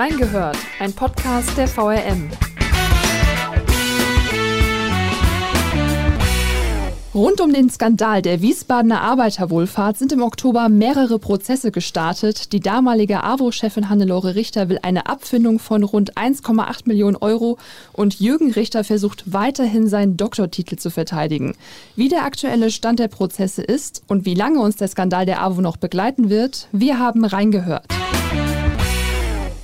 Reingehört, ein Podcast der VRM. Rund um den Skandal der Wiesbadener Arbeiterwohlfahrt sind im Oktober mehrere Prozesse gestartet. Die damalige AWO-Chefin Hannelore Richter will eine Abfindung von rund 1,8 Millionen Euro und Jürgen Richter versucht weiterhin seinen Doktortitel zu verteidigen. Wie der aktuelle Stand der Prozesse ist und wie lange uns der Skandal der AWO noch begleiten wird, wir haben reingehört.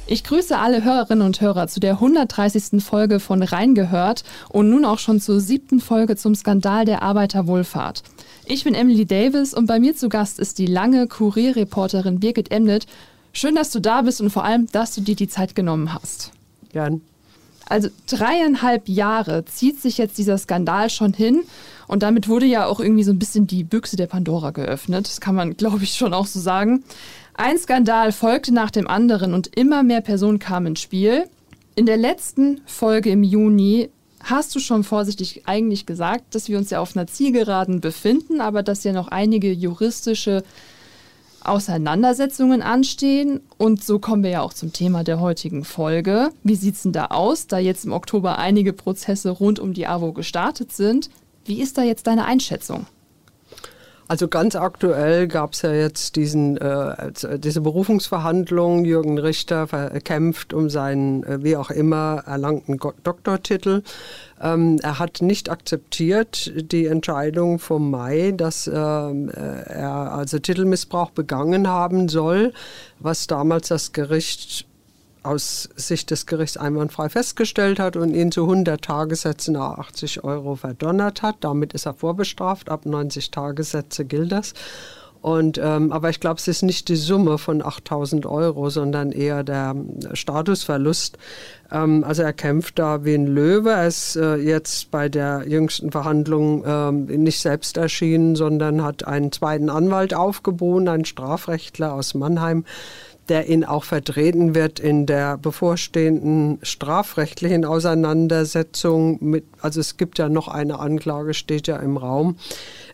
Ich grüße alle Hörerinnen und Hörer zu der 130. Folge von Reingehört und nun auch schon zur siebten Folge zum Skandal der Arbeiterwohlfahrt. Ich bin Emily Davis und bei mir zu Gast ist die lange Kurierreporterin Birgit Emnet. Schön, dass du da bist und vor allem, dass du dir die Zeit genommen hast. Gern. Also dreieinhalb Jahre zieht sich jetzt dieser Skandal schon hin und damit wurde ja auch irgendwie so ein bisschen die Büchse der Pandora geöffnet. Das kann man, glaube ich, schon auch so sagen. Ein Skandal folgte nach dem anderen und immer mehr Personen kamen ins Spiel. In der letzten Folge im Juni hast du schon vorsichtig eigentlich gesagt, dass wir uns ja auf einer Zielgeraden befinden, aber dass ja noch einige juristische Auseinandersetzungen anstehen. Und so kommen wir ja auch zum Thema der heutigen Folge. Wie sieht es denn da aus, da jetzt im Oktober einige Prozesse rund um die AWO gestartet sind? Wie ist da jetzt deine Einschätzung? Also ganz aktuell gab es ja jetzt diesen, äh, diese Berufungsverhandlung. Jürgen Richter kämpft um seinen, äh, wie auch immer, erlangten Doktortitel. Ähm, er hat nicht akzeptiert die Entscheidung vom Mai, dass ähm, äh, er also Titelmissbrauch begangen haben soll, was damals das Gericht aus Sicht des Gerichts einwandfrei festgestellt hat und ihn zu 100 Tagessätzen nach 80 Euro verdonnert hat. Damit ist er vorbestraft. Ab 90 Tagessätze gilt das. Und, ähm, aber ich glaube, es ist nicht die Summe von 8000 Euro, sondern eher der Statusverlust. Ähm, also er kämpft da wie ein Löwe. Er ist äh, jetzt bei der jüngsten Verhandlung ähm, nicht selbst erschienen, sondern hat einen zweiten Anwalt aufgeboten, einen Strafrechtler aus Mannheim, der ihn auch vertreten wird in der bevorstehenden strafrechtlichen Auseinandersetzung mit, also es gibt ja noch eine Anklage, steht ja im Raum,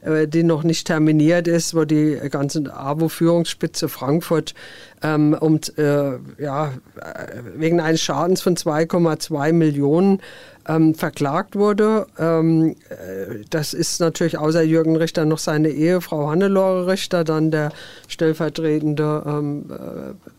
äh, die noch nicht terminiert ist, wo die ganze AWO-Führungsspitze Frankfurt ähm, um, äh, ja, wegen eines Schadens von 2,2 Millionen ähm, verklagt wurde. Ähm, äh, das ist natürlich außer Jürgen Richter noch seine Ehefrau Hannelore Richter, dann der stellvertretende ähm, äh,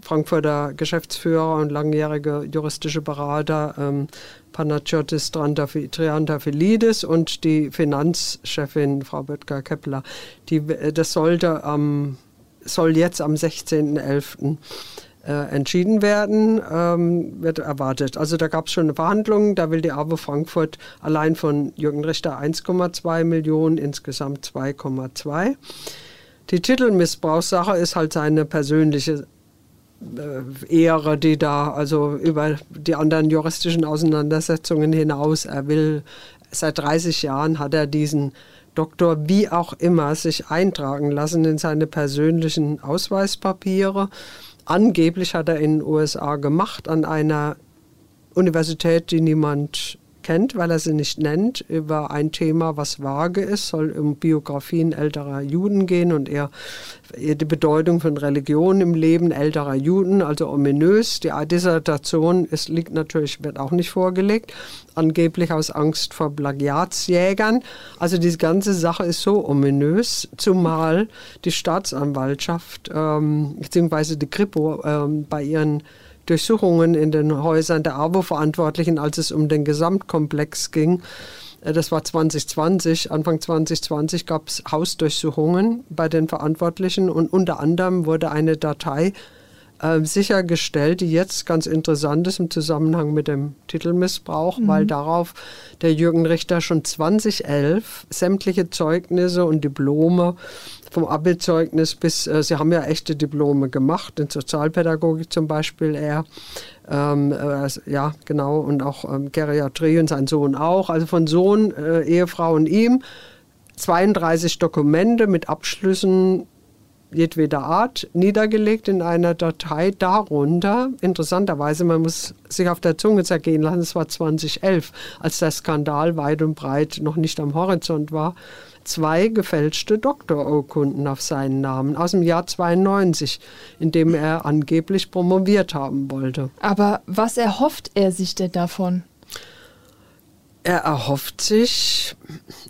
Frankfurter Geschäftsführer und langjährige juristische Berater ähm, Panagiotis Triantafilidis und die Finanzchefin Frau Böttger-Kepler. Äh, das sollte ähm, soll jetzt am 16.11 äh, entschieden werden, ähm, wird erwartet. Also da gab es schon eine Verhandlung, da will die AWO Frankfurt allein von Jürgen Richter 1,2 Millionen, insgesamt 2,2. Die Titelmissbrauchssache ist halt seine persönliche äh, Ehre, die da also über die anderen juristischen Auseinandersetzungen hinaus, er will, seit 30 Jahren hat er diesen Doktor wie auch immer sich eintragen lassen in seine persönlichen Ausweispapiere. Angeblich hat er in den USA gemacht an einer Universität, die niemand kennt, weil er sie nicht nennt, über ein Thema, was vage ist, soll um Biografien älterer Juden gehen und eher die Bedeutung von Religion im Leben älterer Juden, also ominös. Die Dissertation ist, liegt natürlich, wird auch nicht vorgelegt, angeblich aus Angst vor Plagiatsjägern. Also diese ganze Sache ist so ominös, zumal die Staatsanwaltschaft ähm, bzw. die Kripo ähm, bei ihren Durchsuchungen in den Häusern der AWO-Verantwortlichen, als es um den Gesamtkomplex ging. Äh, das war 2020. Anfang 2020 gab es Hausdurchsuchungen bei den Verantwortlichen und unter anderem wurde eine Datei äh, sichergestellt, die jetzt ganz interessant ist im Zusammenhang mit dem Titelmissbrauch, mhm. weil darauf der Jürgen Richter schon 2011 sämtliche Zeugnisse und Diplome vom Abi-Zeugnis bis, äh, Sie haben ja echte Diplome gemacht, in Sozialpädagogik zum Beispiel er. Ähm, äh, ja, genau, und auch ähm, Geriatrie und sein Sohn auch. Also von Sohn, äh, Ehefrau und ihm 32 Dokumente mit Abschlüssen jedweder Art niedergelegt in einer Datei. Darunter, interessanterweise, man muss sich auf der Zunge zergehen lassen, es war 2011, als der Skandal weit und breit noch nicht am Horizont war, zwei gefälschte Doktorurkunden auf seinen Namen aus dem Jahr 92, in dem er angeblich promoviert haben wollte. Aber was erhofft er sich denn davon? Er erhofft sich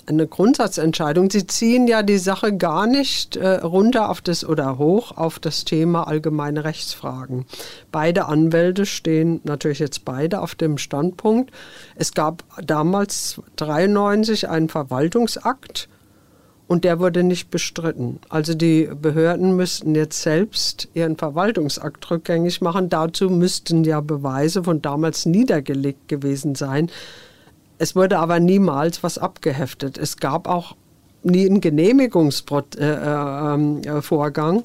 eine Grundsatzentscheidung. Sie ziehen ja die Sache gar nicht äh, runter auf das oder hoch auf das Thema allgemeine Rechtsfragen. Beide Anwälte stehen natürlich jetzt beide auf dem Standpunkt. Es gab damals 93 einen Verwaltungsakt und der wurde nicht bestritten. Also die Behörden müssten jetzt selbst ihren Verwaltungsakt rückgängig machen. Dazu müssten ja Beweise von damals niedergelegt gewesen sein. Es wurde aber niemals was abgeheftet. Es gab auch nie einen Genehmigungsvorgang äh, äh, ähm,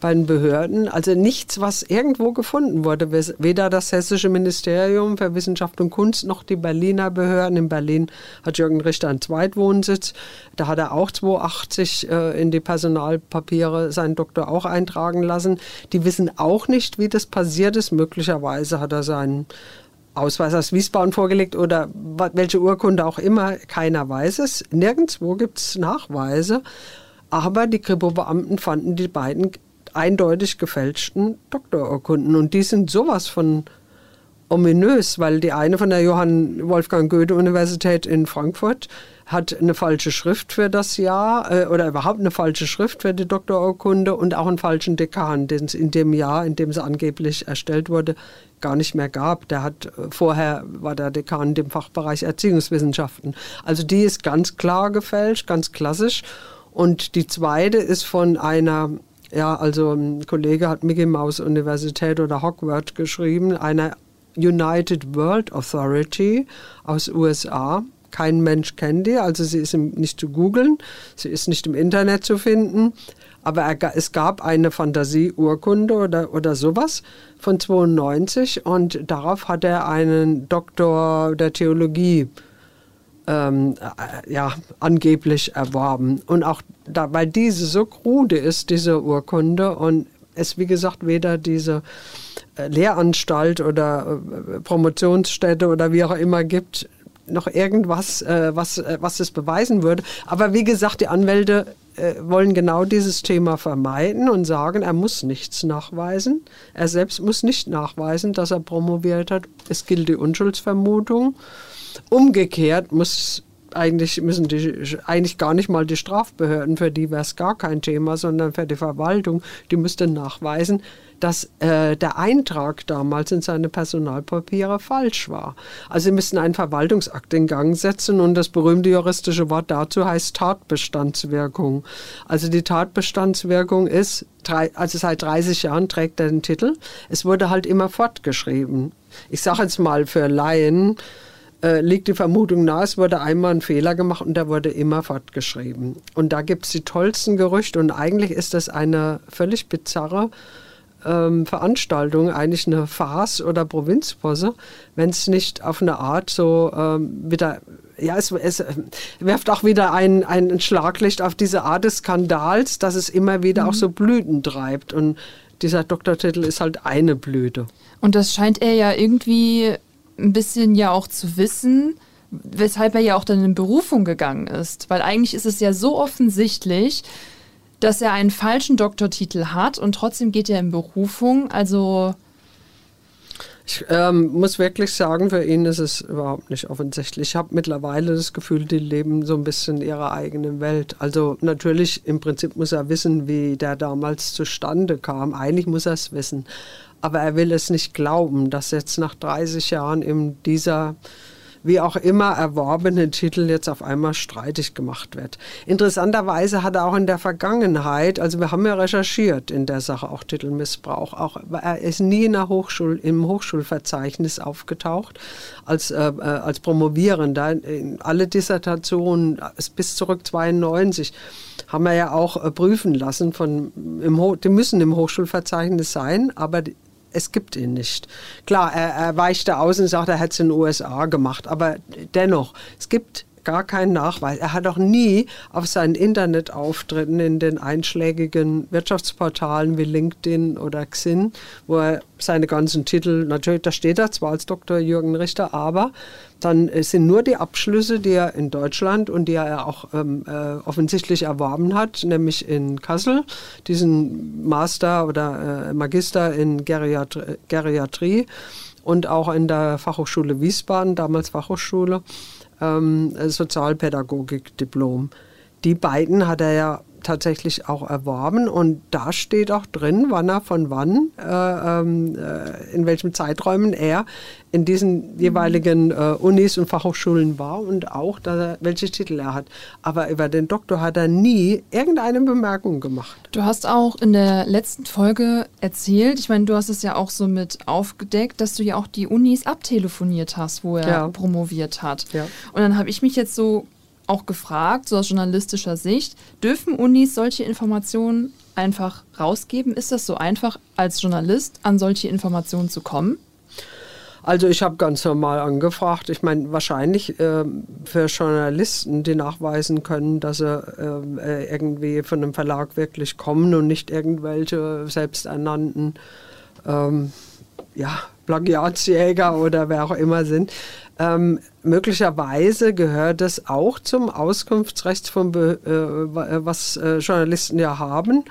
bei den Behörden. Also nichts, was irgendwo gefunden wurde. Weder das Hessische Ministerium für Wissenschaft und Kunst noch die Berliner Behörden. In Berlin hat Jürgen Richter einen Zweitwohnsitz. Da hat er auch 280 äh, in die Personalpapiere seinen Doktor auch eintragen lassen. Die wissen auch nicht, wie das passiert ist. Möglicherweise hat er seinen Ausweis aus Wiesbaden vorgelegt oder welche Urkunde auch immer, keiner weiß es. Nirgendwo gibt es Nachweise. Aber die Kripo-Beamten fanden die beiden eindeutig gefälschten Doktorurkunden. Und die sind sowas von ominös, weil die eine von der Johann Wolfgang Goethe Universität in Frankfurt hat eine falsche Schrift für das Jahr äh, oder überhaupt eine falsche Schrift für die Doktorurkunde und auch einen falschen Dekan, den es in dem Jahr, in dem sie angeblich erstellt wurde, gar nicht mehr gab. Der hat äh, vorher war der Dekan im Fachbereich Erziehungswissenschaften. Also die ist ganz klar gefälscht, ganz klassisch. Und die zweite ist von einer ja, also ein Kollege hat Mickey Mouse Universität oder Hogwarts geschrieben, einer United World Authority aus USA. Kein Mensch kennt die, also sie ist nicht zu googeln, sie ist nicht im Internet zu finden. Aber er, es gab eine Fantasieurkunde oder, oder sowas von 92 und darauf hat er einen Doktor der Theologie ähm, äh, ja, angeblich erworben. Und auch da, weil diese so krude ist, diese Urkunde, und es wie gesagt weder diese äh, Lehranstalt oder äh, Promotionsstätte oder wie auch immer gibt, noch irgendwas, äh, was, was es beweisen würde. Aber wie gesagt, die Anwälte wollen genau dieses Thema vermeiden und sagen, er muss nichts nachweisen. Er selbst muss nicht nachweisen, dass er promoviert hat. Es gilt die Unschuldsvermutung. Umgekehrt muss eigentlich müssen die eigentlich gar nicht mal die Strafbehörden, für die wäre es gar kein Thema, sondern für die Verwaltung, die müsste nachweisen, dass äh, der Eintrag damals in seine Personalpapiere falsch war. Also sie müssen einen Verwaltungsakt in Gang setzen und das berühmte juristische Wort dazu heißt Tatbestandswirkung. Also die Tatbestandswirkung ist, also seit 30 Jahren trägt er den Titel. Es wurde halt immer fortgeschrieben. Ich sage jetzt mal für Laien, äh, liegt die Vermutung nahe, es wurde einmal ein Fehler gemacht und der wurde immer fortgeschrieben. Und da gibt es die tollsten Gerüchte und eigentlich ist das eine völlig bizarre ähm, Veranstaltung, eigentlich eine Farce oder Provinzposse, wenn es nicht auf eine Art so ähm, wieder ja, es, es, wirft auch wieder ein, ein Schlaglicht auf diese Art des Skandals, dass es immer wieder mhm. auch so Blüten treibt. Und dieser Doktortitel ist halt eine Blüte. Und das scheint er ja irgendwie ein bisschen ja auch zu wissen, weshalb er ja auch dann in Berufung gegangen ist. Weil eigentlich ist es ja so offensichtlich, dass er einen falschen Doktortitel hat und trotzdem geht er in Berufung. Also. Ich ähm, muss wirklich sagen, für ihn ist es überhaupt nicht offensichtlich. Ich habe mittlerweile das Gefühl, die leben so ein bisschen in ihrer eigenen Welt. Also natürlich, im Prinzip muss er wissen, wie der damals zustande kam. Eigentlich muss er es wissen aber er will es nicht glauben, dass jetzt nach 30 Jahren in dieser wie auch immer erworbene Titel jetzt auf einmal streitig gemacht wird. Interessanterweise hat er auch in der Vergangenheit, also wir haben ja recherchiert in der Sache auch Titelmissbrauch, auch er ist nie in der Hochschul, im Hochschulverzeichnis aufgetaucht als, äh, äh als Promovierender. Alle Dissertationen bis zurück 92 haben wir ja auch äh, prüfen lassen von im, die müssen im Hochschulverzeichnis sein, aber die, es gibt ihn nicht. Klar, er, er weichte aus und sagt, er hätte es in den USA gemacht, aber dennoch, es gibt gar keinen Nachweis. Er hat auch nie auf seinen Internetauftritten in den einschlägigen Wirtschaftsportalen wie LinkedIn oder Xin, wo er seine ganzen Titel, natürlich, da steht er zwar als Dr. Jürgen Richter, aber dann sind nur die Abschlüsse, die er in Deutschland und die er auch ähm, äh, offensichtlich erworben hat, nämlich in Kassel, diesen Master oder äh, Magister in Geriatrie, Geriatrie und auch in der Fachhochschule Wiesbaden, damals Fachhochschule, ähm, Sozialpädagogik-Diplom. Die beiden hat er ja tatsächlich auch erworben und da steht auch drin, wann er von wann, äh, ähm, äh, in welchen Zeiträumen er in diesen jeweiligen äh, Unis und Fachhochschulen war und auch, er, welche Titel er hat. Aber über den Doktor hat er nie irgendeine Bemerkung gemacht. Du hast auch in der letzten Folge erzählt, ich meine, du hast es ja auch so mit aufgedeckt, dass du ja auch die Unis abtelefoniert hast, wo er ja. promoviert hat. Ja. Und dann habe ich mich jetzt so auch gefragt, so aus journalistischer Sicht, dürfen Unis solche Informationen einfach rausgeben? Ist das so einfach, als Journalist an solche Informationen zu kommen? Also ich habe ganz normal angefragt. Ich meine, wahrscheinlich äh, für Journalisten, die nachweisen können, dass sie äh, irgendwie von einem Verlag wirklich kommen und nicht irgendwelche selbsternannten ähm, ja, Plagiatsjäger oder wer auch immer sind. Ähm, möglicherweise gehört es auch zum Auskunftsrecht, von Be äh, was äh, Journalisten ja haben.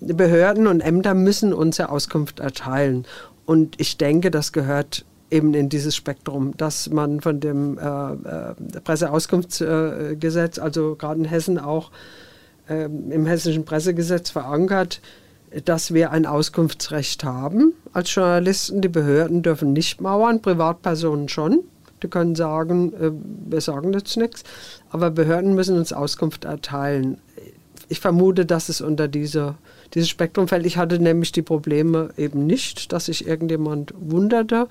Behörden und Ämter müssen uns ja Auskunft erteilen. Und ich denke, das gehört eben in dieses Spektrum, dass man von dem äh, äh Presseauskunftsgesetz, also gerade in Hessen auch ähm, im hessischen Pressegesetz verankert, dass wir ein Auskunftsrecht haben als Journalisten. Die Behörden dürfen nicht mauern, Privatpersonen schon. Die können sagen, äh, wir sagen jetzt nichts. Aber Behörden müssen uns Auskunft erteilen. Ich vermute, dass es unter diese, dieses Spektrum fällt. Ich hatte nämlich die Probleme eben nicht, dass sich irgendjemand wunderte.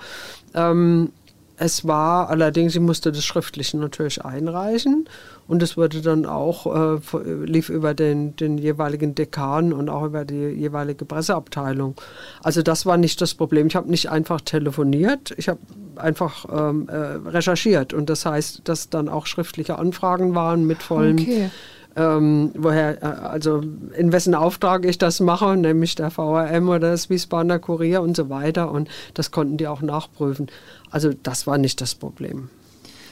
Ähm, es war allerdings, ich musste das schriftlich natürlich einreichen und es wurde dann auch, äh, lief über den, den jeweiligen Dekan und auch über die jeweilige Presseabteilung. Also das war nicht das Problem. Ich habe nicht einfach telefoniert, ich habe einfach ähm, äh, recherchiert und das heißt, dass dann auch schriftliche Anfragen waren mit vollen okay ähm, woher, äh, also in wessen Auftrag ich das mache, nämlich der VRM oder das Wiesbadener Kurier und so weiter. Und das konnten die auch nachprüfen. Also das war nicht das Problem.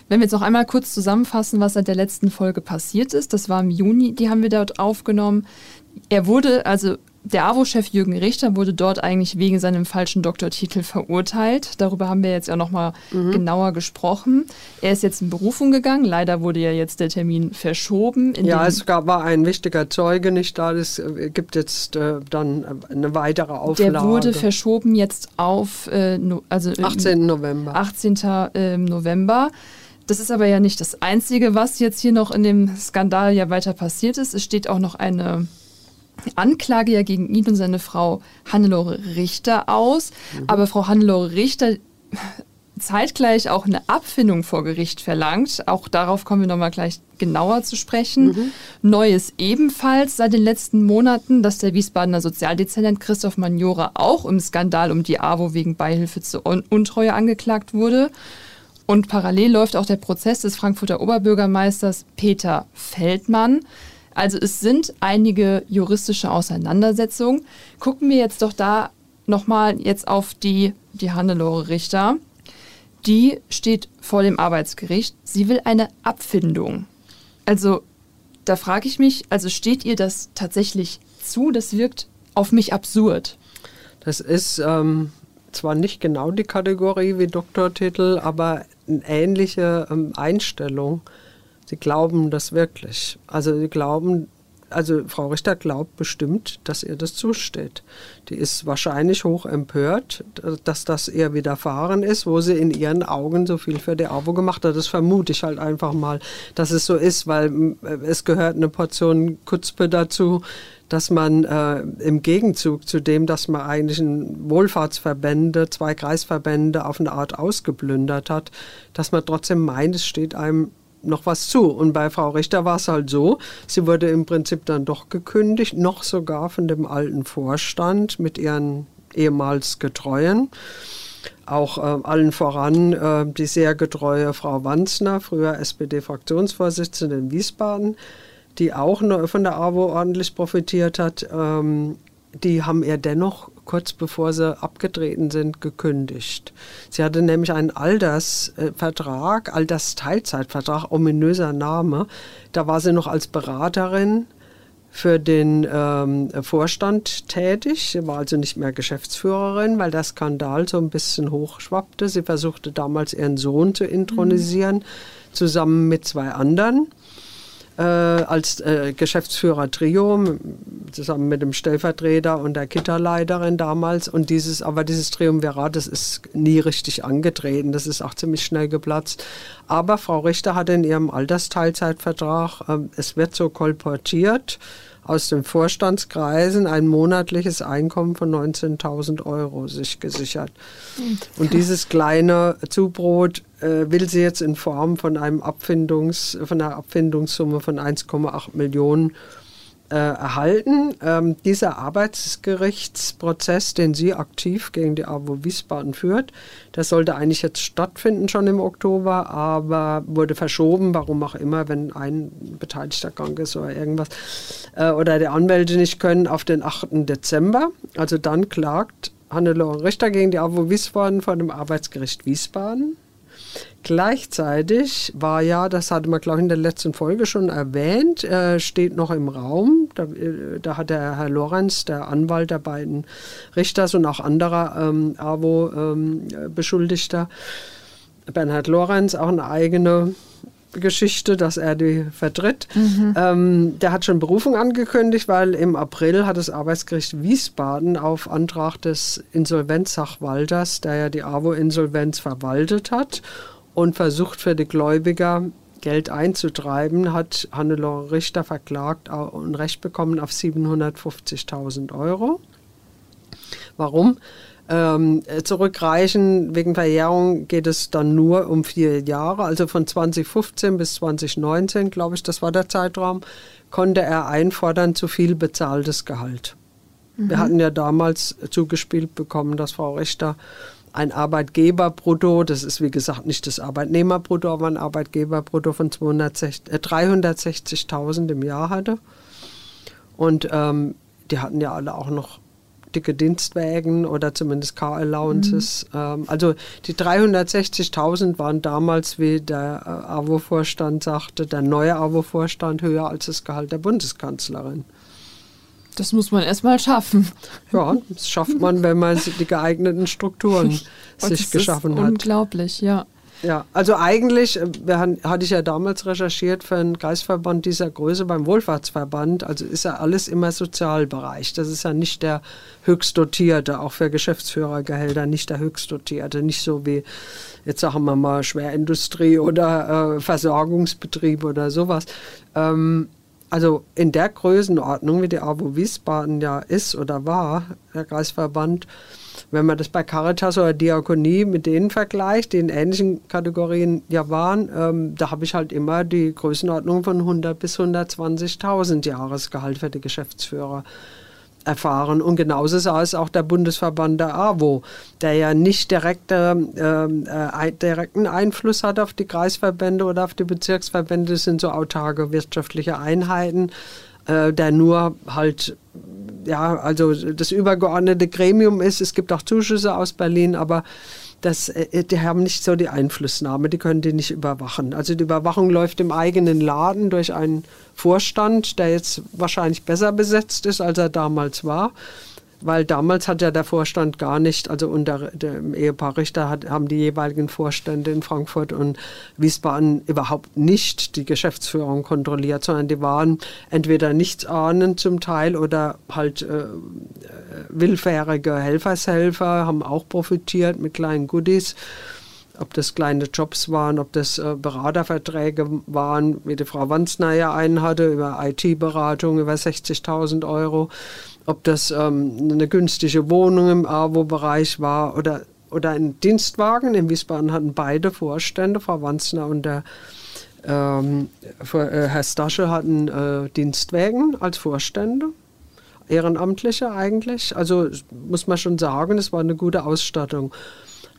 Wenn wir jetzt noch einmal kurz zusammenfassen, was seit der letzten Folge passiert ist, das war im Juni, die haben wir dort aufgenommen. Er wurde, also der AWO-Chef Jürgen Richter wurde dort eigentlich wegen seinem falschen Doktortitel verurteilt. Darüber haben wir jetzt ja nochmal mhm. genauer gesprochen. Er ist jetzt in Berufung gegangen. Leider wurde ja jetzt der Termin verschoben. ja, es gab, war ein wichtiger Zeuge nicht da. Es äh, gibt jetzt äh, dann eine weitere Auflage. Der wurde verschoben jetzt auf äh, no, also 18. November. 18. Äh, November. Das ist aber ja nicht das Einzige, was jetzt hier noch in dem Skandal ja weiter passiert ist. Es steht auch noch eine Anklage ja gegen ihn und seine Frau Hannelore Richter aus. Mhm. Aber Frau Hannelore Richter zeitgleich auch eine Abfindung vor Gericht verlangt. Auch darauf kommen wir nochmal gleich genauer zu sprechen. Mhm. Neues ebenfalls seit den letzten Monaten, dass der Wiesbadener Sozialdezernent Christoph Magnora auch im Skandal um die AWO wegen Beihilfe zur Untreue angeklagt wurde. Und parallel läuft auch der Prozess des Frankfurter Oberbürgermeisters Peter Feldmann. Also es sind einige juristische Auseinandersetzungen. Gucken wir jetzt doch da nochmal jetzt auf die, die Hannelore Richter. Die steht vor dem Arbeitsgericht. Sie will eine Abfindung. Also da frage ich mich, also steht ihr das tatsächlich zu? Das wirkt auf mich absurd. Das ist ähm, zwar nicht genau die Kategorie wie Doktortitel, aber eine ähnliche ähm, Einstellung. Sie glauben das wirklich. Also sie glauben, also Frau Richter glaubt bestimmt, dass ihr das zusteht. Die ist wahrscheinlich hoch empört, dass das ihr widerfahren ist, wo sie in ihren Augen so viel für die AWO gemacht hat. Das vermute ich halt einfach mal, dass es so ist, weil es gehört eine Portion Kutzpe dazu, dass man äh, im Gegenzug zu dem, dass man eigentlich Wohlfahrtsverbände, zwei Kreisverbände auf eine Art ausgeplündert hat, dass man trotzdem meint, es steht einem noch was zu. Und bei Frau Richter war es halt so, sie wurde im Prinzip dann doch gekündigt, noch sogar von dem alten Vorstand mit ihren ehemals Getreuen. auch äh, allen voran äh, die sehr getreue Frau Wanzner, früher SPD-Fraktionsvorsitzende in Wiesbaden, die auch von der AWO ordentlich profitiert hat. Ähm, die haben ihr dennoch kurz bevor sie abgetreten sind, gekündigt. Sie hatte nämlich einen Altersvertrag, Altersteilzeitvertrag, ominöser Name. Da war sie noch als Beraterin für den ähm, Vorstand tätig. Sie war also nicht mehr Geschäftsführerin, weil der Skandal so ein bisschen hochschwappte. Sie versuchte damals ihren Sohn zu intronisieren, mhm. zusammen mit zwei anderen äh, als äh, Geschäftsführer Trio, zusammen mit dem Stellvertreter und der Kitterleiterin damals. Und dieses, aber dieses Triumvirat, das ist nie richtig angetreten. Das ist auch ziemlich schnell geplatzt. Aber Frau Richter hatte in ihrem Altersteilzeitvertrag, äh, es wird so kolportiert, aus den Vorstandskreisen ein monatliches Einkommen von 19.000 Euro sich gesichert. Und dieses kleine Zubrot äh, will sie jetzt in Form von einem Abfindungs, von einer Abfindungssumme von 1,8 Millionen äh, erhalten. Ähm, dieser Arbeitsgerichtsprozess, den sie aktiv gegen die AWO Wiesbaden führt, der sollte eigentlich jetzt stattfinden schon im Oktober, aber wurde verschoben, warum auch immer, wenn ein Beteiligter krank ist oder irgendwas äh, oder die Anwälte nicht können, auf den 8. Dezember. Also dann klagt Hannelore Richter gegen die AWO Wiesbaden vor dem Arbeitsgericht Wiesbaden. Gleichzeitig war ja, das hatte man, glaube ich, in der letzten Folge schon erwähnt, äh, steht noch im Raum. Da, äh, da, hat der Herr Lorenz, der Anwalt der beiden Richters und auch anderer ähm, AWO-Beschuldigter, ähm, Bernhard Lorenz, auch eine eigene Geschichte, dass er die vertritt. Mhm. Ähm, der hat schon Berufung angekündigt, weil im April hat das Arbeitsgericht Wiesbaden auf Antrag des Insolvenzsachwalters, der ja die AWO-Insolvenz verwaltet hat, und versucht für die Gläubiger Geld einzutreiben, hat Hannelore Richter verklagt und Recht bekommen auf 750.000 Euro. Warum? Ähm, zurückreichen wegen Verjährung geht es dann nur um vier Jahre, also von 2015 bis 2019, glaube ich, das war der Zeitraum, konnte er einfordern zu viel bezahltes Gehalt. Mhm. Wir hatten ja damals zugespielt bekommen, dass Frau Richter ein Arbeitgeberbrutto, das ist wie gesagt nicht das Arbeitnehmerbrutto, aber ein Arbeitgeberbrutto von 260, äh, 360.000 im Jahr hatte. Und ähm, die hatten ja alle auch noch dicke Dienstwägen oder zumindest Car-Allowances. Mhm. Ähm, also die 360.000 waren damals, wie der äh, AWO-Vorstand sagte, der neue AWO-Vorstand höher als das Gehalt der Bundeskanzlerin. Das muss man erstmal schaffen. Ja, das schafft man, wenn man die geeigneten Strukturen sich geschaffen hat. Unglaublich, ja. Ja, also eigentlich äh, haben, hatte ich ja damals recherchiert für einen Kreisverband dieser Größe beim Wohlfahrtsverband. Also ist ja alles immer Sozialbereich. Das ist ja nicht der höchstdotierte, auch für Geschäftsführergehälter nicht der höchstdotierte. Nicht so wie, jetzt sagen wir mal, Schwerindustrie oder äh, Versorgungsbetrieb oder sowas. Ähm, also in der Größenordnung, wie die AWO Wiesbaden ja ist oder war, der Kreisverband, wenn man das bei Caritas oder Diakonie mit denen vergleicht, die in ähnlichen Kategorien ja waren, ähm, da habe ich halt immer die Größenordnung von 100 bis 120.000 Jahresgehalt für die Geschäftsführer erfahren. Und genauso sah es auch der Bundesverband der AWO, der ja nicht direkte, ähm, äh, direkten Einfluss hat auf die Kreisverbände oder auf die Bezirksverbände. Das sind so autarke wirtschaftliche Einheiten, äh, der nur halt ja, also das übergeordnete Gremium ist. Es gibt auch Zuschüsse aus Berlin, aber das, äh, die haben nicht so die Einflussnahme, die können die nicht überwachen. Also die Überwachung läuft im eigenen Laden durch einen Vorstand, der jetzt wahrscheinlich besser besetzt ist, als er damals war weil damals hat ja der Vorstand gar nicht, also unter dem Ehepaar Richter hat, haben die jeweiligen Vorstände in Frankfurt und Wiesbaden überhaupt nicht die Geschäftsführung kontrolliert, sondern die waren entweder nichtsahnend zum Teil oder halt äh, äh willfährige Helfershelfer, haben auch profitiert mit kleinen Goodies. Ob das kleine Jobs waren, ob das äh, Beraterverträge waren, wie die Frau Wanzner ja einen hatte, über IT-Beratung über 60.000 Euro ob das ähm, eine günstige Wohnung im AWO-Bereich war oder, oder ein Dienstwagen. In Wiesbaden hatten beide Vorstände, Frau Wanzner und der ähm, äh, Herr Stasche hatten äh, Dienstwagen als Vorstände. Ehrenamtliche eigentlich. Also muss man schon sagen, es war eine gute Ausstattung.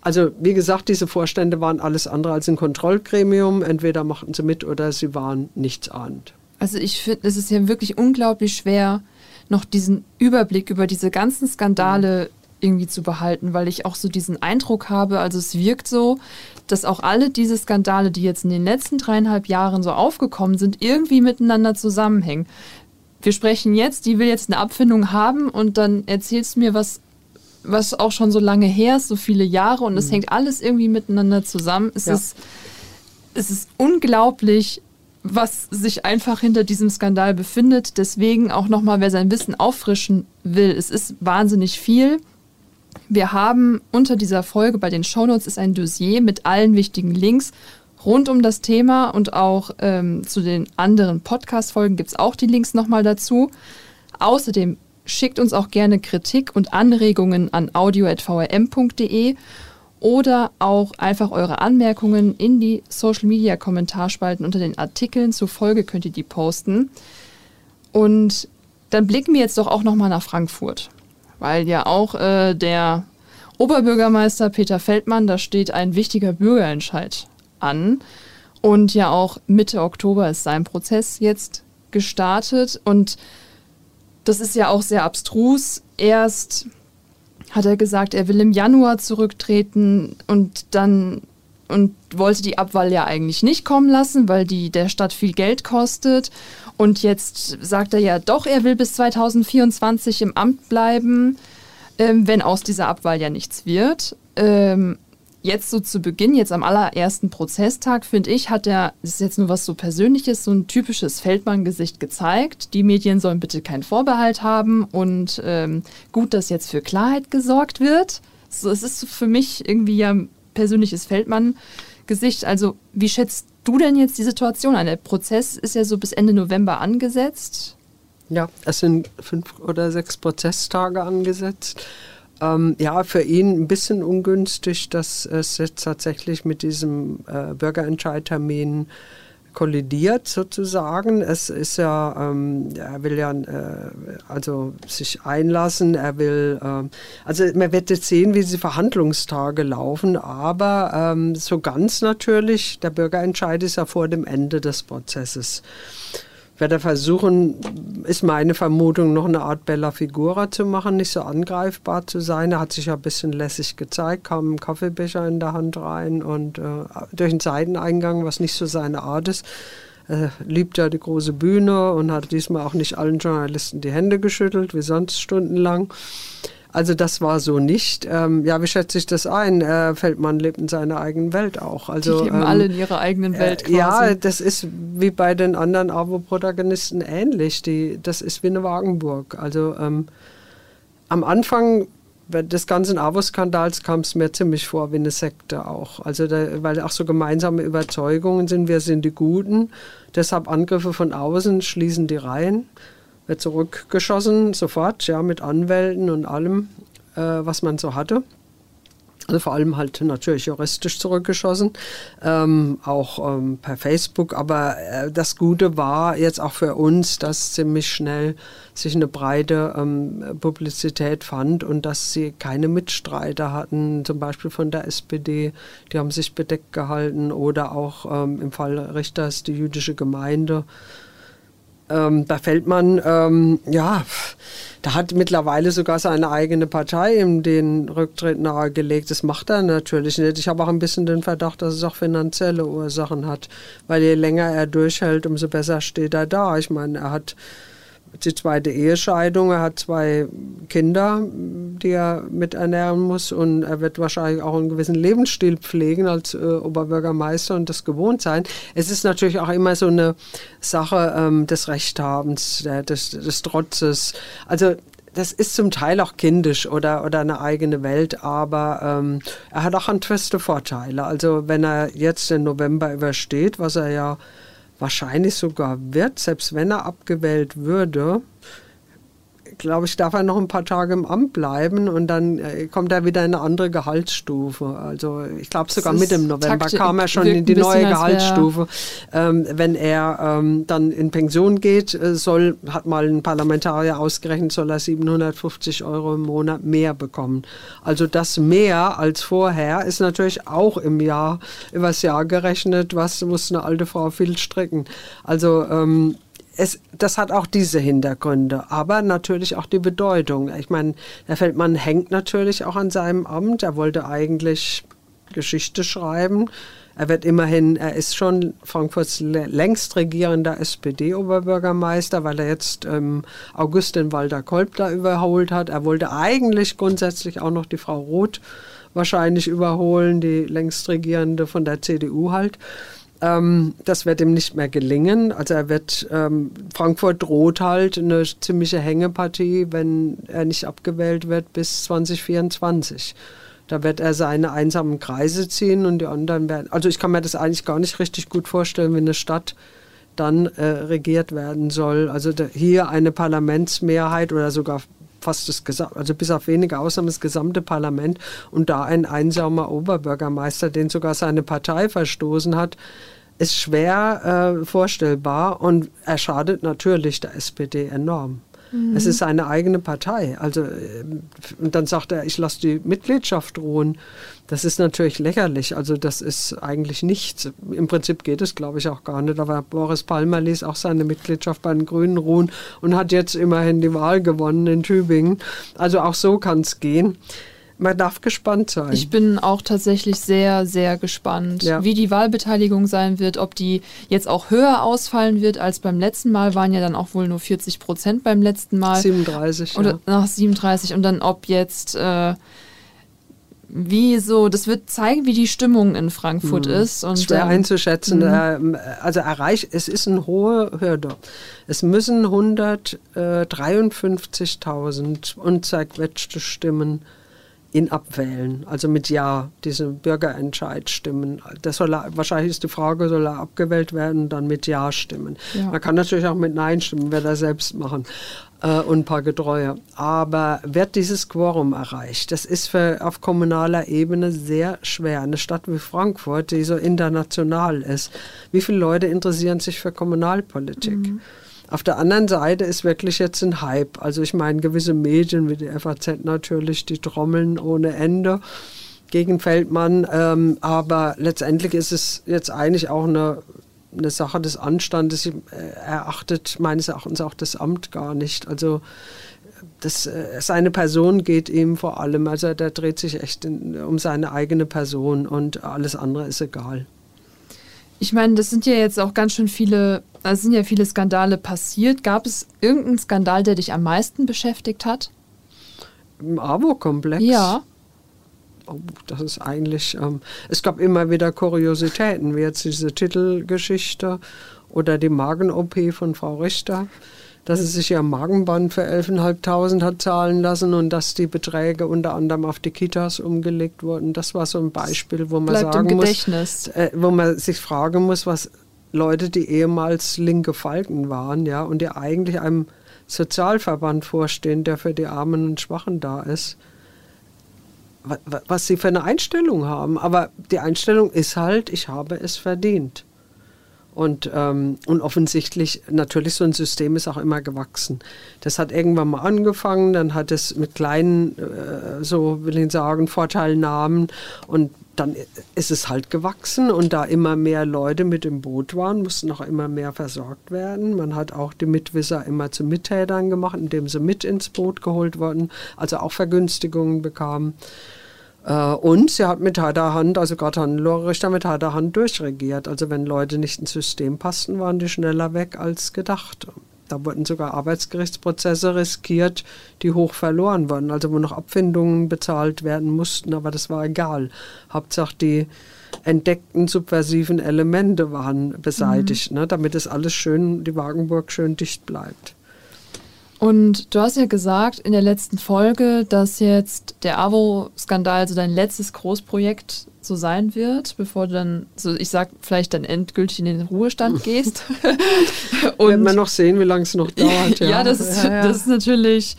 also wie gesagt, diese Vorstände waren alles andere als ein Kontrollgremium. Entweder machten sie mit oder sie waren nichts ahnt. Also ich finde, es ist ja wirklich unglaublich schwer, noch diesen Überblick über diese ganzen Skandale irgendwie zu behalten, weil ich auch so diesen Eindruck habe, also es wirkt so, dass auch alle diese Skandale, die jetzt in den letzten dreieinhalb Jahren so aufgekommen sind, irgendwie miteinander zusammenhängen. Wir sprechen jetzt, die will jetzt eine Abfindung haben und dann erzählst du mir was, was auch schon so lange her ist, so viele Jahre und es mhm. hängt alles irgendwie miteinander zusammen. Es, ja. ist, es ist unglaublich, was sich einfach hinter diesem Skandal befindet. Deswegen auch nochmal, wer sein Wissen auffrischen will, es ist wahnsinnig viel. Wir haben unter dieser Folge bei den Shownotes ist ein Dossier mit allen wichtigen Links rund um das Thema und auch ähm, zu den anderen Podcast-Folgen gibt es auch die Links nochmal dazu. Außerdem schickt uns auch gerne Kritik und Anregungen an audio.vrm.de oder auch einfach eure Anmerkungen in die Social Media Kommentarspalten unter den Artikeln zur Folge könnt ihr die posten. Und dann blicken wir jetzt doch auch nochmal nach Frankfurt, weil ja auch äh, der Oberbürgermeister Peter Feldmann, da steht ein wichtiger Bürgerentscheid an. Und ja auch Mitte Oktober ist sein Prozess jetzt gestartet. Und das ist ja auch sehr abstrus. Erst hat er gesagt, er will im Januar zurücktreten und dann und wollte die Abwahl ja eigentlich nicht kommen lassen, weil die der Stadt viel Geld kostet. Und jetzt sagt er ja doch, er will bis 2024 im Amt bleiben, ähm, wenn aus dieser Abwahl ja nichts wird. Ähm, jetzt so zu Beginn, jetzt am allerersten Prozesstag, finde ich, hat er, das ist jetzt nur was so Persönliches, so ein typisches Feldmann-Gesicht gezeigt. Die Medien sollen bitte keinen Vorbehalt haben und ähm, gut, dass jetzt für Klarheit gesorgt wird. So, es ist für mich irgendwie ja ein persönliches Feldmann-Gesicht. Also, wie schätzt du denn jetzt die Situation ein? Der Prozess ist ja so bis Ende November angesetzt. Ja, es sind fünf oder sechs Prozesstage angesetzt. Ähm, ja, für ihn ein bisschen ungünstig, dass es jetzt tatsächlich mit diesem äh, Bürgerentscheidtermin kollidiert sozusagen. Es ist ja, ähm, er will ja äh, also sich einlassen, er will, äh, also man wird jetzt sehen, wie die Verhandlungstage laufen, aber ähm, so ganz natürlich, der Bürgerentscheid ist ja vor dem Ende des Prozesses werde versuchen, ist meine Vermutung, noch eine Art Bella Figura zu machen, nicht so angreifbar zu sein. Er hat sich ja ein bisschen lässig gezeigt, kam ein Kaffeebecher in der Hand rein und äh, durch einen Seiteneingang, was nicht so seine Art ist. Er liebt ja die große Bühne und hat diesmal auch nicht allen Journalisten die Hände geschüttelt, wie sonst stundenlang. Also das war so nicht. Ähm, ja, wie schätze ich das ein? Äh, Feldmann lebt in seiner eigenen Welt auch. Also, Die leben ähm, alle in ihrer eigenen äh, Welt quasi. Ja, das ist wie bei den anderen Abo-Protagonisten ähnlich. Die, das ist wie eine Wagenburg. Also ähm, am Anfang des ganzen Avo-Skandals kam es mir ziemlich vor wie eine Sekte auch. Also da, weil auch so gemeinsame Überzeugungen sind, wir sind die Guten. Deshalb Angriffe von außen schließen die Reihen wird zurückgeschossen, sofort, ja, mit Anwälten und allem, äh, was man so hatte. Also vor allem halt natürlich juristisch zurückgeschossen, ähm, auch ähm, per Facebook. Aber äh, das Gute war jetzt auch für uns, dass ziemlich schnell sich eine breite ähm, Publizität fand und dass sie keine Mitstreiter hatten, zum Beispiel von der SPD, die haben sich bedeckt gehalten oder auch ähm, im Fall Richters die jüdische Gemeinde ähm, da fällt man, ähm, ja, da hat mittlerweile sogar seine eigene Partei ihm den Rücktritt nahegelegt. Das macht er natürlich nicht. Ich habe auch ein bisschen den Verdacht, dass es auch finanzielle Ursachen hat, weil je länger er durchhält, umso besser steht er da. Ich meine, er hat die zweite Ehescheidung. Er hat zwei Kinder, die er miternähren muss und er wird wahrscheinlich auch einen gewissen Lebensstil pflegen als äh, Oberbürgermeister und das gewohnt sein. Es ist natürlich auch immer so eine Sache ähm, des Rechthabens, der, des, des Trotzes. Also das ist zum Teil auch kindisch oder, oder eine eigene Welt, aber ähm, er hat auch handfeste Vorteile. Also wenn er jetzt den November übersteht, was er ja wahrscheinlich sogar wird, selbst wenn er abgewählt würde, glaube ich, darf er noch ein paar Tage im Amt bleiben und dann äh, kommt er wieder in eine andere Gehaltsstufe. Also ich glaube sogar mit dem November Taktik kam er schon in die neue Gehaltsstufe. Ähm, wenn er ähm, dann in Pension geht, äh, soll, hat mal ein Parlamentarier ausgerechnet, soll er 750 Euro im Monat mehr bekommen. Also das mehr als vorher ist natürlich auch im Jahr, übers Jahr gerechnet, was muss eine alte Frau viel stricken. Also ähm, es, das hat auch diese Hintergründe, aber natürlich auch die Bedeutung. Ich meine, der Feldmann hängt natürlich auch an seinem Amt. Er wollte eigentlich Geschichte schreiben. Er wird immerhin, er ist schon Frankfurts längst regierender SPD-Oberbürgermeister, weil er jetzt ähm, August den Walter Kolb da überholt hat. Er wollte eigentlich grundsätzlich auch noch die Frau Roth wahrscheinlich überholen, die längst regierende von der CDU halt. Ähm, das wird ihm nicht mehr gelingen. Also er wird, ähm, Frankfurt droht halt eine ziemliche Hängepartie, wenn er nicht abgewählt wird bis 2024. Da wird er seine einsamen Kreise ziehen und die anderen werden, also ich kann mir das eigentlich gar nicht richtig gut vorstellen, wenn eine Stadt dann äh, regiert werden soll. Also hier eine Parlamentsmehrheit oder sogar fast das gesamte, also bis auf wenige Ausnahmen das gesamte Parlament und da ein einsamer Oberbürgermeister, den sogar seine Partei verstoßen hat, ist schwer äh, vorstellbar und er schadet natürlich der SPD enorm. Mhm. Es ist seine eigene Partei. Also, äh, und dann sagt er, ich lasse die Mitgliedschaft ruhen. Das ist natürlich lächerlich. Also das ist eigentlich nichts. Im Prinzip geht es, glaube ich, auch gar nicht. Aber Boris Palmer ließ auch seine Mitgliedschaft bei den Grünen ruhen und hat jetzt immerhin die Wahl gewonnen in Tübingen. Also auch so kann es gehen. Man darf gespannt sein. Ich bin auch tatsächlich sehr, sehr gespannt, ja. wie die Wahlbeteiligung sein wird, ob die jetzt auch höher ausfallen wird als beim letzten Mal, waren ja dann auch wohl nur 40 Prozent beim letzten Mal. 37. Oder ja. nach 37 und dann ob jetzt äh, wie so, das wird zeigen, wie die Stimmung in Frankfurt mhm. ist. Und, Schwer ähm, einzuschätzen. Mhm. Also erreicht, es ist eine hohe Hürde. Es müssen 153.000 unzerquetschte Stimmen ihn abwählen, also mit Ja, diesen Bürgerentscheid stimmen. Das soll er, wahrscheinlich ist die Frage, soll er abgewählt werden, dann mit Ja stimmen. Ja. Man kann natürlich auch mit Nein stimmen, wird er selbst machen äh, und ein paar Getreue. Aber wird dieses Quorum erreicht? Das ist für, auf kommunaler Ebene sehr schwer. Eine Stadt wie Frankfurt, die so international ist, wie viele Leute interessieren sich für Kommunalpolitik? Mhm. Auf der anderen Seite ist wirklich jetzt ein Hype. Also ich meine, gewisse Medien wie die FAZ natürlich, die trommeln ohne Ende gegen Feldmann. Ähm, aber letztendlich ist es jetzt eigentlich auch eine, eine Sache des Anstandes. Äh, er achtet meines Erachtens auch das Amt gar nicht. Also das, äh, seine Person geht ihm vor allem. Also der dreht sich echt in, um seine eigene Person und alles andere ist egal. Ich meine, das sind ja jetzt auch ganz schön viele, da sind ja viele Skandale passiert. Gab es irgendeinen Skandal, der dich am meisten beschäftigt hat? Im AWO-Komplex? Ja. Oh, das ist eigentlich, ähm, es gab immer wieder Kuriositäten, wie jetzt diese Titelgeschichte oder die Magen-OP von Frau Richter dass sie sich ihr Magenband für 11.500 hat zahlen lassen und dass die Beträge unter anderem auf die Kitas umgelegt wurden. Das war so ein Beispiel, wo man Bleibt sagen muss, äh, wo man sich fragen muss, was Leute, die ehemals linke Falken waren, ja, und die eigentlich einem Sozialverband vorstehen, der für die Armen und Schwachen da ist, was sie für eine Einstellung haben. Aber die Einstellung ist halt, ich habe es verdient. Und, ähm, und offensichtlich, natürlich, so ein System ist auch immer gewachsen. Das hat irgendwann mal angefangen, dann hat es mit kleinen, äh, so will ich sagen, Vorteilnahmen und dann ist es halt gewachsen und da immer mehr Leute mit im Boot waren, mussten auch immer mehr versorgt werden. Man hat auch die Mitwisser immer zu Mittätern gemacht, indem sie mit ins Boot geholt wurden, also auch Vergünstigungen bekamen. Äh, und sie hat mit harter Hand, also gerade Hannelore mit harter Hand durchregiert. Also wenn Leute nicht ins System passten, waren die schneller weg als gedacht. Da wurden sogar Arbeitsgerichtsprozesse riskiert, die hoch verloren wurden, also wo noch Abfindungen bezahlt werden mussten, aber das war egal. Hauptsache die entdeckten subversiven Elemente waren beseitigt, mhm. ne, damit es alles schön, die Wagenburg schön dicht bleibt. Und du hast ja gesagt in der letzten Folge, dass jetzt der AWO-Skandal so dein letztes Großprojekt so sein wird, bevor du dann, so ich sag, vielleicht dann endgültig in den Ruhestand gehst. Und Werden wir noch sehen, wie lange es noch dauert. Ja, ja, das, ist, ja, ja. das ist natürlich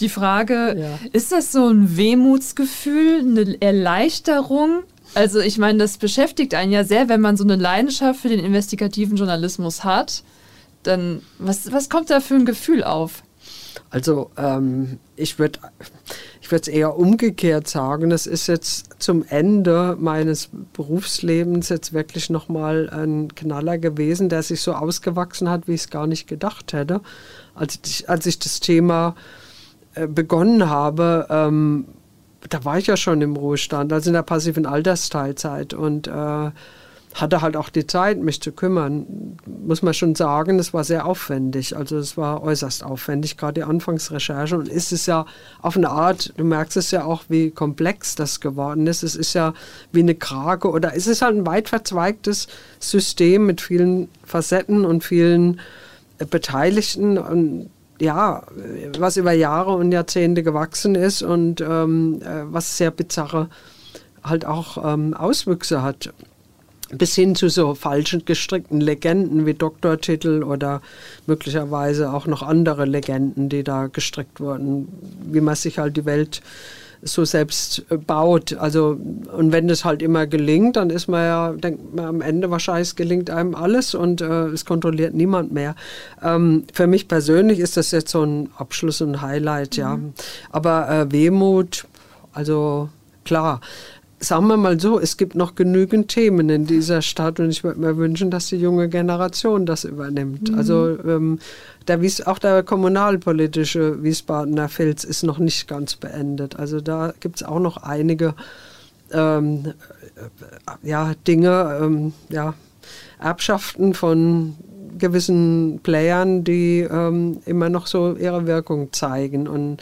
die Frage, ja. ist das so ein Wehmutsgefühl, eine Erleichterung? Also ich meine, das beschäftigt einen ja sehr, wenn man so eine Leidenschaft für den investigativen Journalismus hat. Dann, was, was kommt da für ein Gefühl auf? Also ähm, ich würde ich es eher umgekehrt sagen. Es ist jetzt zum Ende meines Berufslebens jetzt wirklich nochmal ein Knaller gewesen, der sich so ausgewachsen hat, wie ich es gar nicht gedacht hätte. Als ich, als ich das Thema äh, begonnen habe, ähm, da war ich ja schon im Ruhestand, also in der passiven Altersteilzeit und äh, hatte halt auch die Zeit, mich zu kümmern. Muss man schon sagen, es war sehr aufwendig. Also es war äußerst aufwendig, gerade die Anfangsrecherche. Und ist es ja auf eine Art, du merkst es ja auch, wie komplex das geworden ist. Es ist ja wie eine Krake oder es ist halt ein weit verzweigtes System mit vielen Facetten und vielen äh, Beteiligten. Und ja, was über Jahre und Jahrzehnte gewachsen ist und ähm, äh, was sehr bizarre halt auch ähm, Auswüchse hat. Bis hin zu so falschen gestrickten Legenden wie Doktortitel oder möglicherweise auch noch andere Legenden, die da gestrickt wurden, wie man sich halt die Welt so selbst äh, baut. Also, und wenn das halt immer gelingt, dann ist man ja, denkt man am Ende wahrscheinlich, es gelingt einem alles und äh, es kontrolliert niemand mehr. Ähm, für mich persönlich ist das jetzt so ein Abschluss und Highlight, ja. Mhm. Aber äh, Wehmut, also klar, sagen wir mal so, es gibt noch genügend Themen in dieser Stadt und ich würde mir wünschen, dass die junge Generation das übernimmt. Mhm. Also ähm, der Wies, auch der kommunalpolitische Wiesbadener Filz ist noch nicht ganz beendet. Also da gibt es auch noch einige ähm, äh, ja, Dinge, ähm, ja, Erbschaften von gewissen Playern, die ähm, immer noch so ihre Wirkung zeigen. Und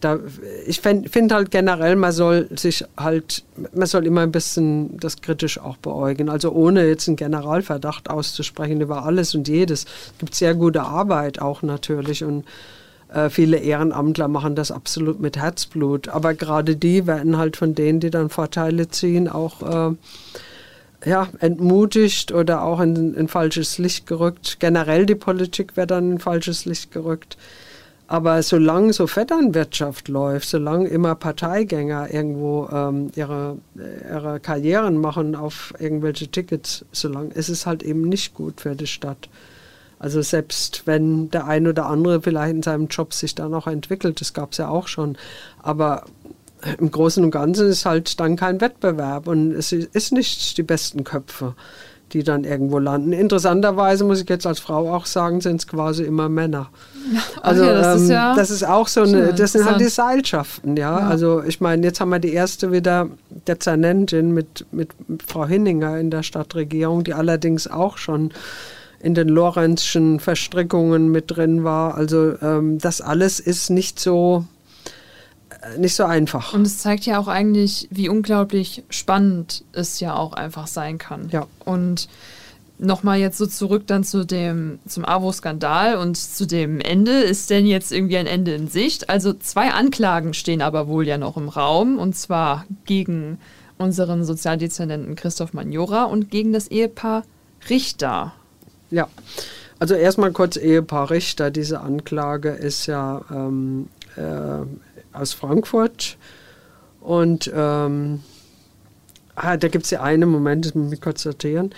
da, ich finde halt generell, man soll sich halt, man soll immer ein bisschen das kritisch auch beäugen. Also ohne jetzt einen Generalverdacht auszusprechen über alles und jedes. Es gibt sehr gute Arbeit auch natürlich und äh, viele Ehrenamtler machen das absolut mit Herzblut. Aber gerade die werden halt von denen, die dann Vorteile ziehen, auch äh, ja, entmutigt oder auch in ein falsches Licht gerückt. Generell die Politik wird dann in falsches Licht gerückt. Aber solange so Vetternwirtschaft läuft, solange immer Parteigänger irgendwo ähm, ihre, ihre Karrieren machen auf irgendwelche Tickets, solange ist es halt eben nicht gut für die Stadt. Also selbst wenn der ein oder andere vielleicht in seinem Job sich da noch entwickelt, das gab es ja auch schon, aber im Großen und Ganzen ist halt dann kein Wettbewerb und es ist nicht die besten Köpfe, die dann irgendwo landen. Interessanterweise muss ich jetzt als Frau auch sagen, sind es quasi immer Männer. Also okay, das, ähm, ist ja das ist auch so eine, das sind halt die Seilschaften, ja? ja. Also ich meine, jetzt haben wir die erste wieder Dezernentin mit, mit Frau Hinninger in der Stadtregierung, die allerdings auch schon in den Lorenzschen Verstrickungen mit drin war. Also ähm, das alles ist nicht so nicht so einfach. Und es zeigt ja auch eigentlich, wie unglaublich spannend es ja auch einfach sein kann. Ja. Und nochmal jetzt so zurück dann zu dem, zum AWO-Skandal und zu dem Ende. Ist denn jetzt irgendwie ein Ende in Sicht? Also zwei Anklagen stehen aber wohl ja noch im Raum und zwar gegen unseren Sozialdezernenten Christoph Manjora und gegen das Ehepaar Richter. Ja, also erstmal kurz Ehepaar Richter. Diese Anklage ist ja ähm, äh, aus Frankfurt. Und ähm, ah, da gibt es ja einen Moment, das muss ich kurz sortieren.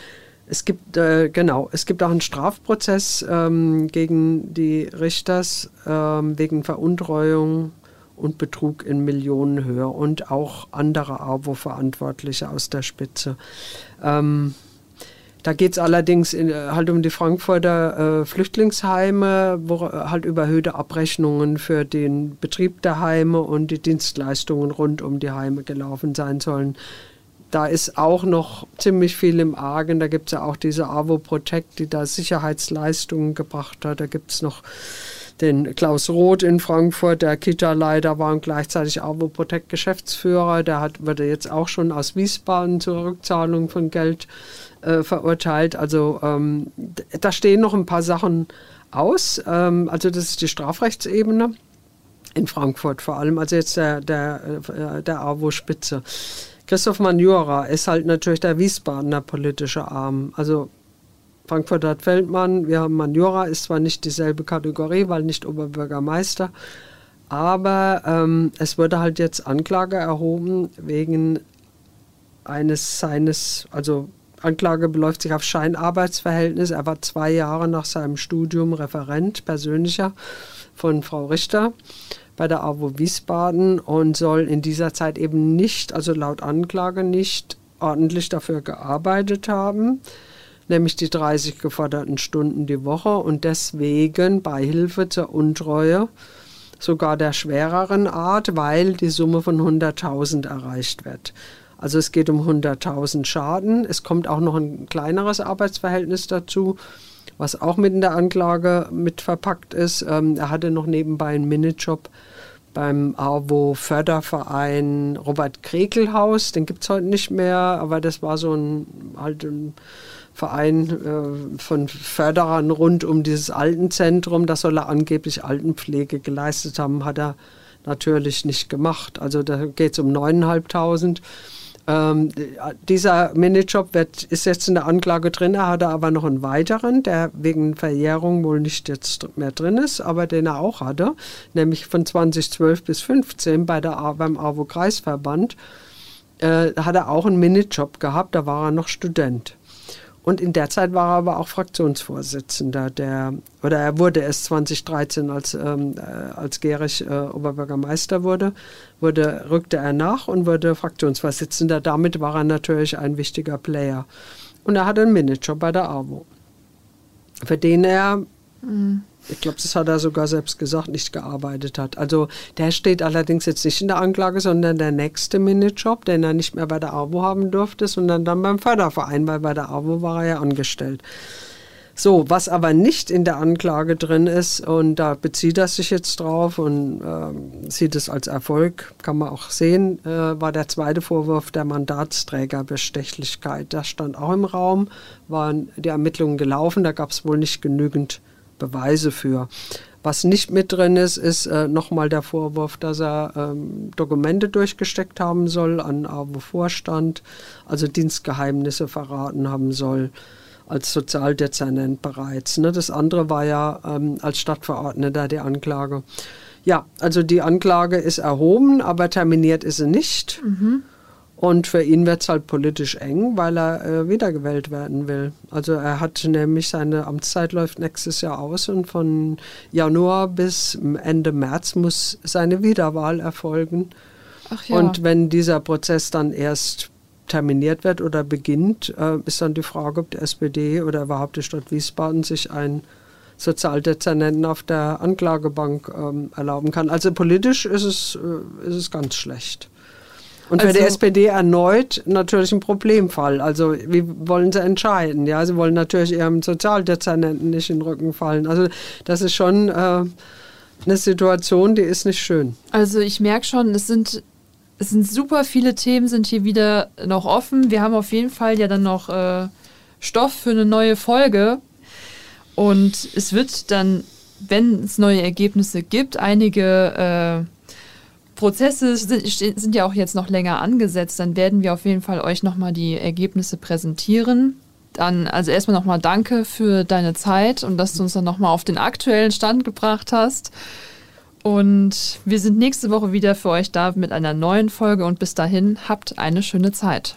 Es gibt, äh, genau, es gibt auch einen Strafprozess ähm, gegen die Richters ähm, wegen Veruntreuung und Betrug in Millionenhöhe und auch andere AWO-Verantwortliche aus der Spitze. Ähm, da geht es allerdings in, äh, halt um die Frankfurter äh, Flüchtlingsheime, wo äh, halt überhöhte Abrechnungen für den Betrieb der Heime und die Dienstleistungen rund um die Heime gelaufen sein sollen. Da ist auch noch ziemlich viel im Argen. Da gibt es ja auch diese AWO Protect, die da Sicherheitsleistungen gebracht hat. Da gibt es noch den Klaus Roth in Frankfurt, der Kita-Leiter war und gleichzeitig AWO Protect Geschäftsführer. Der hat, wurde jetzt auch schon aus Wiesbaden zur Rückzahlung von Geld äh, verurteilt. Also ähm, da stehen noch ein paar Sachen aus. Ähm, also das ist die Strafrechtsebene in Frankfurt vor allem, also jetzt der, der, äh, der AWO-Spitze. Christoph Manjura ist halt natürlich der Wiesbadener politische Arm. Also Frankfurt hat Feldmann, wir haben Manjura, ist zwar nicht dieselbe Kategorie, weil nicht Oberbürgermeister, aber ähm, es wurde halt jetzt Anklage erhoben wegen eines seines, also Anklage beläuft sich auf Scheinarbeitsverhältnis. Er war zwei Jahre nach seinem Studium Referent persönlicher von Frau Richter bei der AWO Wiesbaden und soll in dieser Zeit eben nicht, also laut Anklage nicht ordentlich dafür gearbeitet haben, nämlich die 30 geforderten Stunden die Woche und deswegen Beihilfe zur Untreue sogar der schwereren Art, weil die Summe von 100.000 erreicht wird. Also es geht um 100.000 Schaden. Es kommt auch noch ein kleineres Arbeitsverhältnis dazu was auch mit in der Anklage mit verpackt ist. Ähm, er hatte noch nebenbei einen Minijob beim AWO Förderverein Robert Krekelhaus. Den gibt es heute nicht mehr, aber das war so ein, halt ein Verein äh, von Förderern rund um dieses Altenzentrum. Das soll er angeblich Altenpflege geleistet haben, hat er natürlich nicht gemacht. Also da geht es um 9.500. Ähm, dieser Minijob wird, ist jetzt in der Anklage drin, er hatte aber noch einen weiteren, der wegen Verjährung wohl nicht jetzt mehr drin ist, aber den er auch hatte, nämlich von 2012 bis 2015 bei der, beim AWO-Kreisverband, äh, hat er auch einen Minijob gehabt, da war er noch Student. Und in der Zeit war er aber auch Fraktionsvorsitzender der, oder er wurde es 2013, als, ähm, äh, als Gerich äh, Oberbürgermeister wurde, wurde, rückte er nach und wurde Fraktionsvorsitzender. Damit war er natürlich ein wichtiger Player. Und er hatte einen Minijob bei der AWO, für den er mhm ich glaube, das hat er sogar selbst gesagt, nicht gearbeitet hat. Also der steht allerdings jetzt nicht in der Anklage, sondern der nächste Minijob, den er nicht mehr bei der AWO haben durfte, sondern dann beim Förderverein, weil bei der AWO war er ja angestellt. So, was aber nicht in der Anklage drin ist, und da bezieht er sich jetzt drauf und äh, sieht es als Erfolg, kann man auch sehen, äh, war der zweite Vorwurf der Mandatsträgerbestechlichkeit. Das stand auch im Raum, waren die Ermittlungen gelaufen, da gab es wohl nicht genügend Beweise für. Was nicht mit drin ist, ist äh, nochmal der Vorwurf, dass er ähm, Dokumente durchgesteckt haben soll an AWO-Vorstand, also Dienstgeheimnisse verraten haben soll, als Sozialdezernent bereits. Ne? Das andere war ja ähm, als Stadtverordneter die Anklage. Ja, also die Anklage ist erhoben, aber terminiert ist sie nicht. Mhm. Und für ihn wird es halt politisch eng, weil er äh, wiedergewählt werden will. Also er hat nämlich seine Amtszeit läuft nächstes Jahr aus und von Januar bis Ende März muss seine Wiederwahl erfolgen. Ja. Und wenn dieser Prozess dann erst terminiert wird oder beginnt, äh, ist dann die Frage, ob die SPD oder überhaupt die Stadt Wiesbaden sich einen Sozialdezernenten auf der Anklagebank ähm, erlauben kann. Also politisch ist es, äh, ist es ganz schlecht. Und also, für die SPD erneut natürlich ein Problemfall. Also wie wollen sie entscheiden? Ja, sie wollen natürlich ihrem Sozialdezernenten nicht in den Rücken fallen. Also das ist schon äh, eine Situation, die ist nicht schön. Also ich merke schon, es sind es sind super viele Themen sind hier wieder noch offen. Wir haben auf jeden Fall ja dann noch äh, Stoff für eine neue Folge. Und es wird dann, wenn es neue Ergebnisse gibt, einige äh, Prozesse sind, ja auch jetzt noch länger angesetzt. Dann werden wir auf jeden Fall euch nochmal die Ergebnisse präsentieren. Dann, also erstmal nochmal danke für deine Zeit und dass du uns dann nochmal auf den aktuellen Stand gebracht hast. Und wir sind nächste Woche wieder für euch da mit einer neuen Folge und bis dahin habt eine schöne Zeit.